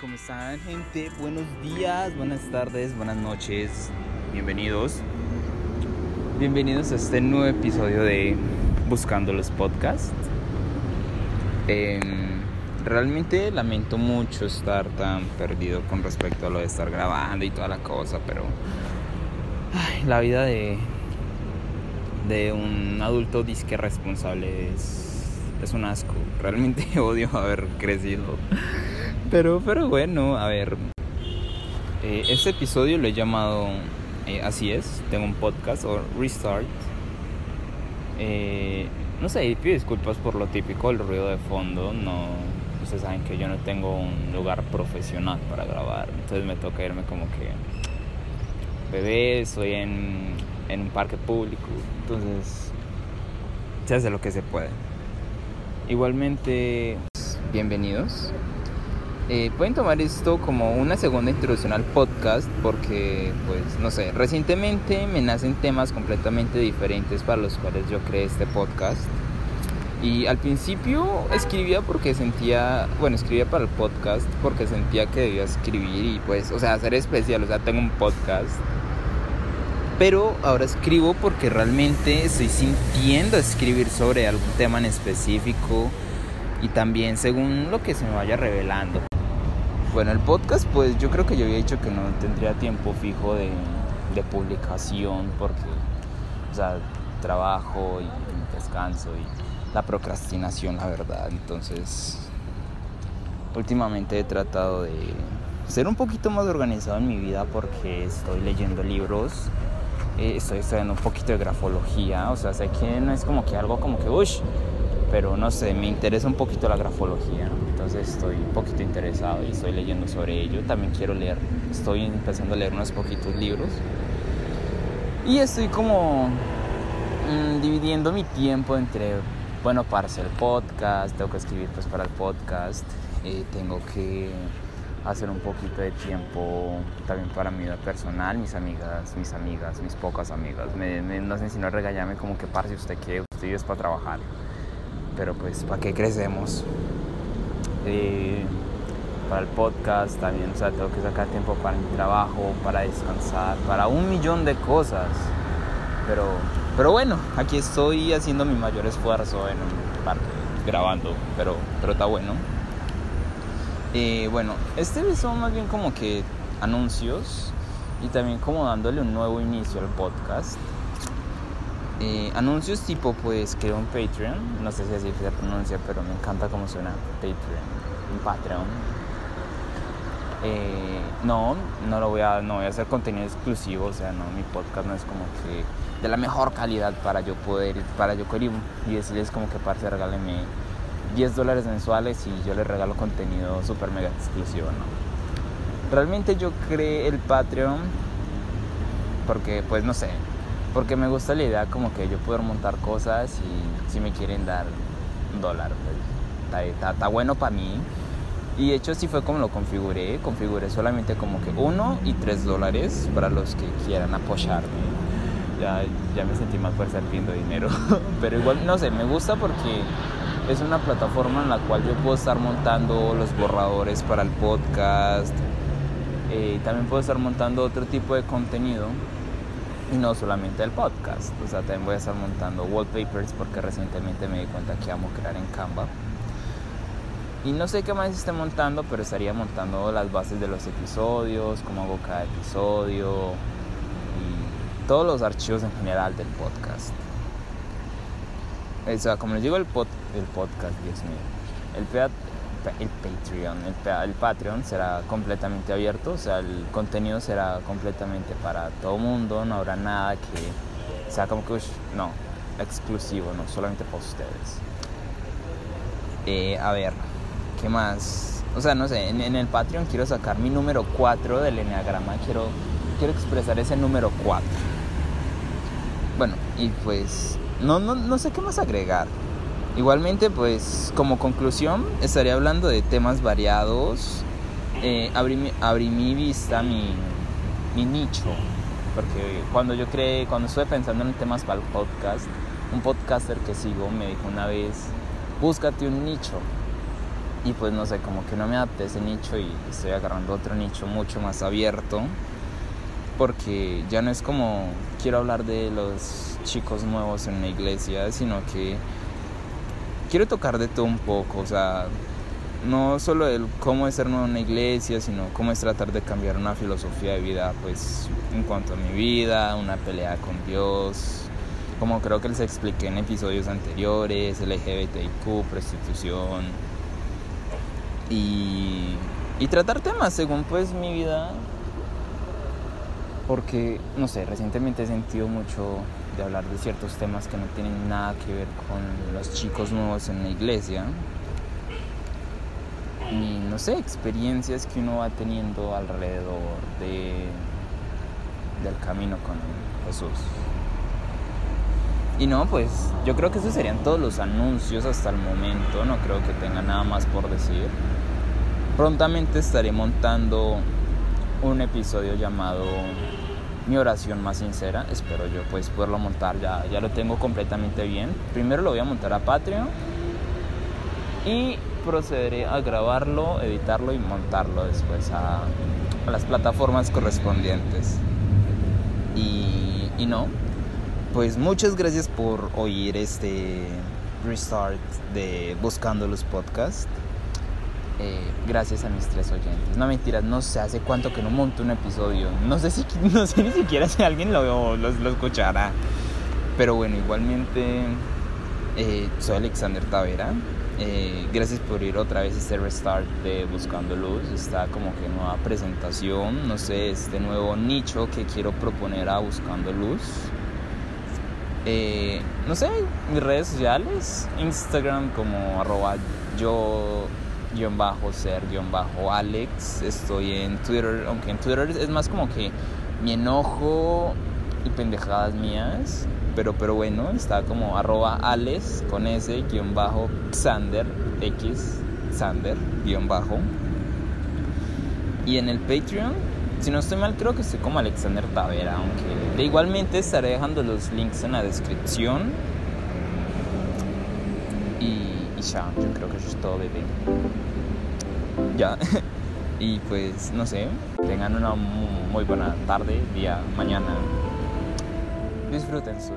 ¿Cómo están, gente? Buenos días, buenas tardes, buenas noches. Bienvenidos. Bienvenidos a este nuevo episodio de Buscando los Podcasts. Em, realmente lamento mucho estar tan perdido con respecto a lo de estar grabando y toda la cosa, pero la vida de, de un adulto disque responsable es, es un asco. Realmente odio haber crecido. Pero, pero bueno, a ver. Eh, este episodio lo he llamado eh, Así es, tengo un podcast o Restart. Eh, no sé, pido disculpas por lo típico, el ruido de fondo. No, ustedes saben que yo no tengo un lugar profesional para grabar, entonces me toca irme como que bebé, estoy en, en un parque público, entonces se hace lo que se puede. Igualmente, bienvenidos. Eh, pueden tomar esto como una segunda introducción al podcast porque, pues, no sé, recientemente me nacen temas completamente diferentes para los cuales yo creé este podcast. Y al principio escribía porque sentía, bueno, escribía para el podcast porque sentía que debía escribir y pues, o sea, hacer especial, o sea, tengo un podcast. Pero ahora escribo porque realmente estoy sintiendo escribir sobre algún tema en específico y también según lo que se me vaya revelando. Bueno, el podcast, pues yo creo que yo había dicho que no tendría tiempo fijo de, de publicación porque, o sea, trabajo y descanso y la procrastinación, la verdad. Entonces, últimamente he tratado de ser un poquito más organizado en mi vida porque estoy leyendo libros, eh, estoy estudiando un poquito de grafología, o sea, sé que no es como que algo como que, uff, pero no sé, me interesa un poquito la grafología, estoy un poquito interesado y estoy leyendo sobre ello. También quiero leer, estoy empezando a leer unos poquitos libros y estoy como mmm, dividiendo mi tiempo entre, bueno, para el podcast, tengo que escribir pues para el podcast, eh, tengo que hacer un poquito de tiempo también para mi vida personal, mis amigas, mis amigas, mis pocas amigas. Me, me, no sé si no regañarme como que, parce, usted quiere, usted es para trabajar pero pues para qué crecemos. Eh, para el podcast también, o sea, tengo que sacar tiempo para mi trabajo, para descansar, para un millón de cosas. Pero, pero bueno, aquí estoy haciendo mi mayor esfuerzo en un grabando, pero, pero está bueno. Eh, bueno, este son más bien como que anuncios y también como dándole un nuevo inicio al podcast. Eh, anuncios tipo pues creo un Patreon, no sé si así se pronuncia, pero me encanta cómo suena Patreon, un Patreon. Eh, no, no lo voy a, no voy a hacer contenido exclusivo, o sea, no, mi podcast no es como que de la mejor calidad para yo poder, para yo querer y decirles como que parce, regáleme 10 dólares mensuales y yo les regalo contenido super mega exclusivo, no. Realmente yo creé el Patreon porque pues no sé, porque me gusta la idea como que yo poder montar cosas y si me quieren dar un dólar, pues está, bueno para mí. Y de hecho sí fue como lo configuré, configuré solamente como que uno y tres dólares para los que quieran apoyarme. Ya, ya me sentí más fuerza pidiendo dinero, pero igual no sé, me gusta porque es una plataforma en la cual yo puedo estar montando los borradores para el podcast, eh, también puedo estar montando otro tipo de contenido y no solamente el podcast. O sea, también voy a estar montando wallpapers porque recientemente me di cuenta que amo crear en Canva. Y no sé qué más esté montando, pero estaría montando las bases de los episodios, cómo hago cada episodio y todos los archivos en general del podcast. O sea, como les digo, el, pod, el podcast, Dios mío. El, el Patreon. El, el, Patreon será completamente abierto, o sea, el contenido será completamente para todo mundo, no habrá nada que sea como que, no, exclusivo, no, solamente para ustedes. Eh, a ver, ¿qué más? O sea, no sé, en, el Patreon quiero sacar mi número 4 del Enneagrama, quiero, quiero expresar ese número 4. Bueno, y pues, no, no, no sé qué más agregar. Igualmente, pues como conclusión, estaré hablando de temas variados. Eh, abrí, mi, vista, mi, mi, nicho, porque cuando yo creé, cuando estuve pensando en temas para el podcast, un podcaster que sigo me dijo una vez, búscate un nicho. y pues no sé, como que no me adapté a ese nicho y estoy agarrando otro nicho mucho más abierto. Porque ya no es como quiero hablar de los chicos nuevos en la iglesia, sino que quiero tocar de todo un poco, o sea, no solo el cómo es ser una iglesia, sino cómo es tratar de cambiar una filosofía de vida, pues en cuanto a mi vida, una pelea con Dios, como creo que les expliqué en episodios anteriores, LGBTIQ, prostitución y, y tratar temas según pues mi vida, porque no sé, recientemente he sentido mucho de hablar de ciertos temas que no tienen nada que ver con los chicos nuevos en la iglesia y no sé, experiencias que uno va teniendo alrededor de, del camino con Jesús. Y no, pues yo creo que esos serían todos los anuncios hasta el momento, no creo que tenga nada más por decir. Prontamente estaré montando un episodio llamado Mi oración más sincera, espero yo pues poderlo montar, ya, ya lo tengo completamente bien. Primero lo voy a montar a Patreon y procederé a grabarlo, editarlo y montarlo después a, las plataformas correspondientes. Y, y, no, pues muchas gracias por oír este restart de Buscando los Podcasts. Eh, gracias a mis tres oyentes. No mentiras, no sé hace cuánto que no monto un episodio. No sé si no sé ni siquiera si alguien lo, lo, lo escuchará. Pero bueno, igualmente eh, soy Alexander Tavera. Eh, gracias por ir otra vez a este restart de Buscando Luz. Está como que nueva presentación, no sé, este nuevo nicho que quiero proponer a Buscando Luz. No sé, mis redes sociales, Instagram como arroba yo guion bajo ser guion bajo Alex. Estoy en Twitter, aunque en Twitter es más como que mi enojo y pendejadas mías pero, pero bueno, está como arroba ales con ese guion bajo Xander, X, Xander, guion bajo. Y en el Patreon, si no estoy mal, creo que estoy como Alexander Tavera, aunque igualmente estaré dejando los links en la descripción. Y, ya, yo creo que eso es todo, bebé. Ya. y pues, no sé, tengan una muy buena tarde, día, mañana. Disfruten su